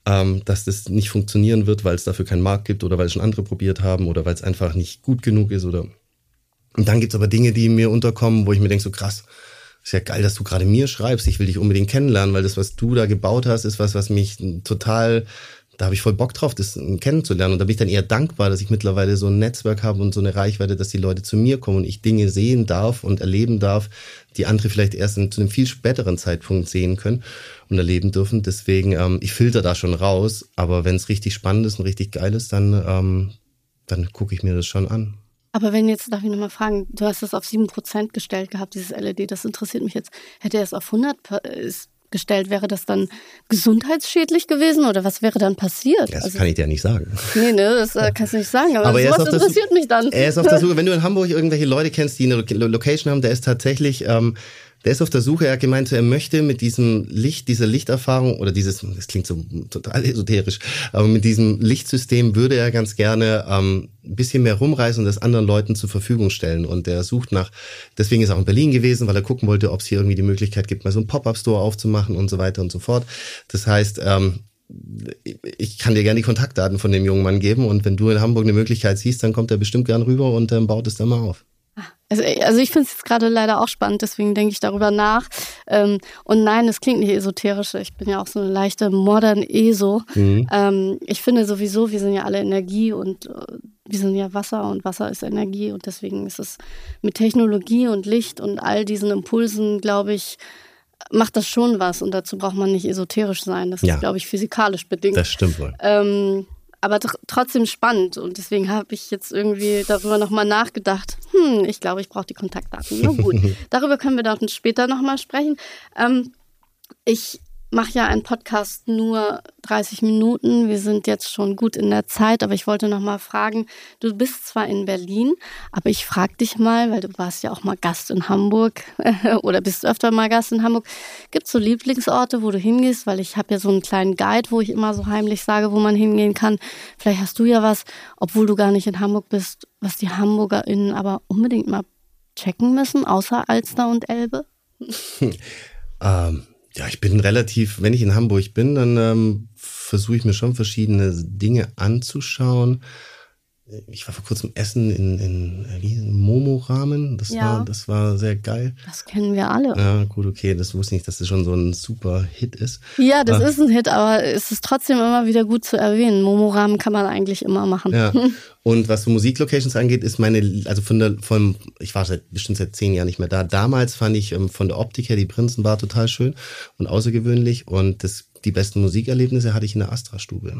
ähm, dass das nicht funktionieren wird, weil es dafür keinen Markt gibt oder weil es schon andere probiert haben oder weil es einfach nicht gut genug ist oder und dann gibt's aber Dinge, die mir unterkommen, wo ich mir denke, so krass, ist ja geil, dass du gerade mir schreibst. Ich will dich unbedingt kennenlernen, weil das, was du da gebaut hast, ist was, was mich total, da habe ich voll Bock drauf, das kennenzulernen. Und da bin ich dann eher dankbar, dass ich mittlerweile so ein Netzwerk habe und so eine Reichweite, dass die Leute zu mir kommen und ich Dinge sehen darf und erleben darf, die andere vielleicht erst in, zu einem viel späteren Zeitpunkt sehen können und erleben dürfen. Deswegen, ähm, ich filter da schon raus, aber wenn es richtig spannend ist und richtig geil ist, dann, ähm, dann gucke ich mir das schon an. Aber wenn jetzt, darf ich nochmal fragen, du hast es auf 7% gestellt gehabt, dieses LED, das interessiert mich jetzt. Hätte er es auf 100 gestellt, wäre das dann gesundheitsschädlich gewesen oder was wäre dann passiert? Das also, kann ich dir nicht sagen. Nee, ne, das äh, kannst du nicht sagen, aber, aber sowas interessiert mich dann. Er ist auf der [laughs] Suche, wenn du in Hamburg irgendwelche Leute kennst, die eine Location haben, der ist tatsächlich... Ähm, der ist auf der Suche, er hat gemeint, er möchte mit diesem Licht, dieser Lichterfahrung oder dieses, das klingt so total esoterisch, aber mit diesem Lichtsystem würde er ganz gerne ähm, ein bisschen mehr rumreisen und das anderen Leuten zur Verfügung stellen. Und er sucht nach, deswegen ist er auch in Berlin gewesen, weil er gucken wollte, ob es hier irgendwie die Möglichkeit gibt, mal so einen Pop-Up-Store aufzumachen und so weiter und so fort. Das heißt, ähm, ich kann dir gerne die Kontaktdaten von dem jungen Mann geben und wenn du in Hamburg eine Möglichkeit siehst, dann kommt er bestimmt gern rüber und ähm, baut es dann mal auf. Also, also ich finde es jetzt gerade leider auch spannend, deswegen denke ich darüber nach. Ähm, und nein, es klingt nicht esoterisch. Ich bin ja auch so eine leichte modern ESO. Mhm. Ähm, ich finde sowieso, wir sind ja alle Energie und äh, wir sind ja Wasser und Wasser ist Energie und deswegen ist es mit Technologie und Licht und all diesen Impulsen, glaube ich, macht das schon was und dazu braucht man nicht esoterisch sein. Das ja. ist, glaube ich, physikalisch bedingt. Das stimmt wohl. Ähm, aber trotzdem spannend. Und deswegen habe ich jetzt irgendwie darüber nochmal nachgedacht. Hm, ich glaube, ich brauche die Kontaktdaten. Na gut, [laughs] darüber können wir dann später nochmal sprechen. Ähm, ich mache ja einen Podcast nur 30 Minuten. Wir sind jetzt schon gut in der Zeit, aber ich wollte noch mal fragen, du bist zwar in Berlin, aber ich frage dich mal, weil du warst ja auch mal Gast in Hamburg [laughs] oder bist öfter mal Gast in Hamburg. Gibt es so Lieblingsorte, wo du hingehst? Weil ich habe ja so einen kleinen Guide, wo ich immer so heimlich sage, wo man hingehen kann. Vielleicht hast du ja was, obwohl du gar nicht in Hamburg bist, was die HamburgerInnen aber unbedingt mal checken müssen, außer Alster und Elbe? ähm ja, ich bin relativ, wenn ich in Hamburg bin, dann ähm, versuche ich mir schon verschiedene Dinge anzuschauen. Ich war vor kurzem essen in, in äh, wie, Momo-Ramen. Das, ja. war, das war sehr geil. Das kennen wir alle. Ja, gut, okay. Das wusste ich nicht, dass das schon so ein super Hit ist. Ja, das aber, ist ein Hit, aber es ist trotzdem immer wieder gut zu erwähnen. Momo-Ramen kann man eigentlich immer machen. Ja. [laughs] Und was so Musiklocations angeht, ist meine, also von der, von, ich war seit, bestimmt seit zehn Jahren nicht mehr da. Damals fand ich ähm, von der Optik her die Prinzenbar total schön und außergewöhnlich und das, die besten Musikerlebnisse hatte ich in der Astra-Stube.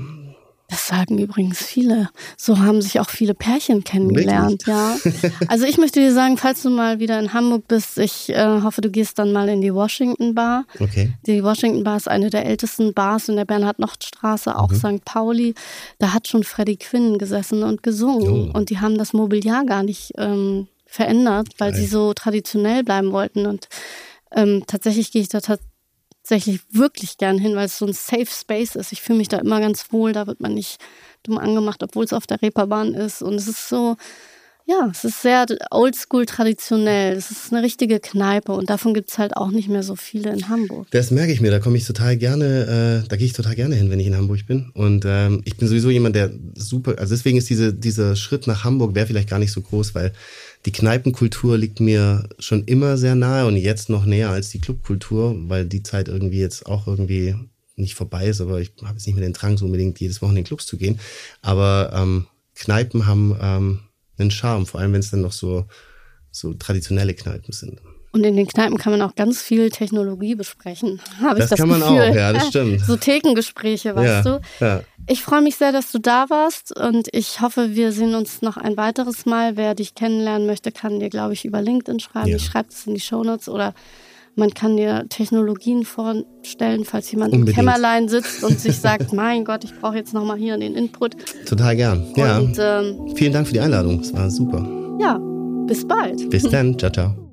Das sagen übrigens viele. So haben sich auch viele Pärchen kennengelernt, ja. Also ich möchte dir sagen, falls du mal wieder in Hamburg bist, ich äh, hoffe, du gehst dann mal in die Washington Bar. Okay. Die Washington Bar ist eine der ältesten Bars in der Bernhard-Nocht-Straße, auch mhm. St. Pauli. Da hat schon Freddie Quinn gesessen und gesungen. Oh. Und die haben das Mobiliar gar nicht ähm, verändert, weil Geil. sie so traditionell bleiben wollten. Und ähm, tatsächlich gehe ich da tatsächlich tatsächlich wirklich gern hin, weil es so ein Safe Space ist. Ich fühle mich da immer ganz wohl, da wird man nicht dumm angemacht, obwohl es auf der Reeperbahn ist. Und es ist so, ja, es ist sehr oldschool traditionell. Es ist eine richtige Kneipe und davon gibt es halt auch nicht mehr so viele in Hamburg. Das merke ich mir, da komme ich total gerne, äh, da gehe ich total gerne hin, wenn ich in Hamburg bin. Und ähm, ich bin sowieso jemand, der super, also deswegen ist diese, dieser Schritt nach Hamburg wäre vielleicht gar nicht so groß, weil die Kneipenkultur liegt mir schon immer sehr nahe und jetzt noch näher als die Clubkultur, weil die Zeit irgendwie jetzt auch irgendwie nicht vorbei ist, aber ich habe jetzt nicht mehr den Drang, so unbedingt jedes Wochen in den Clubs zu gehen. Aber ähm, Kneipen haben ähm, einen Charme, vor allem wenn es dann noch so, so traditionelle Kneipen sind. Und in den Kneipen kann man auch ganz viel Technologie besprechen. Habe das, das kann Gefühl. man auch, ja, das stimmt. [laughs] So Thekengespräche, weißt ja, du. Ja. Ich freue mich sehr, dass du da warst und ich hoffe, wir sehen uns noch ein weiteres Mal. Wer dich kennenlernen möchte, kann dir, glaube ich, über LinkedIn schreiben. Ja. Ich schreibe es in die Shownotes oder man kann dir Technologien vorstellen, falls jemand Unbedingt. im Kämmerlein sitzt und sich [laughs] sagt, mein Gott, ich brauche jetzt nochmal hier den Input. Total gern. Ja. Und, ähm, Vielen Dank für die Einladung. Es war super. Ja, bis bald. Bis dann. [laughs] Ciao, ciao.